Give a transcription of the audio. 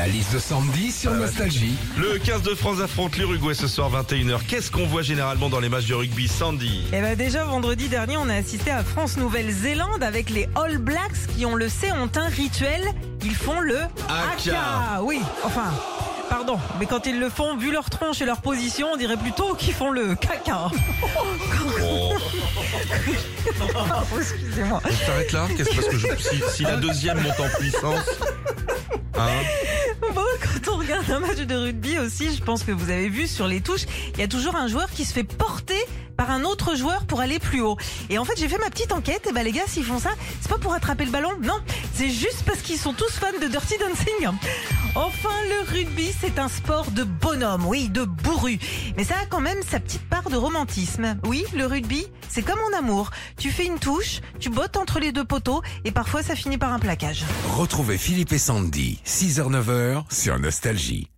La liste de Sandy sur Nostalgie. Le 15 de France affronte l'Uruguay ce soir 21h. Qu'est-ce qu'on voit généralement dans les matchs de rugby Sandy? Eh ben déjà vendredi dernier, on a assisté à France-Nouvelle-Zélande avec les All Blacks qui, on le sait, ont un rituel. Ils font le Haka. Oui, enfin, pardon, mais quand ils le font, vu leur tronche et leur position, on dirait plutôt qu'ils font le caca. Oh, Oh, Excusez-moi. On s'arrête là Qu'est-ce que je, si, si la deuxième monte en puissance Hein quand on regarde un match de rugby aussi, je pense que vous avez vu sur les touches, il y a toujours un joueur qui se fait porter par un autre joueur pour aller plus haut. Et en fait, j'ai fait ma petite enquête. Et bah les gars, s'ils font ça, c'est pas pour attraper le ballon, non, c'est juste parce qu'ils sont tous fans de Dirty Dancing. Enfin, le rugby, c'est un sport de bonhomme, oui, de bourru. Mais ça a quand même sa petite part de romantisme. Oui, le rugby, c'est comme en amour. Tu fais une touche, tu bottes entre les deux poteaux, et parfois ça finit par un plaquage. Retrouvez Philippe et Sandy, 6h-9h sur Nostalgie.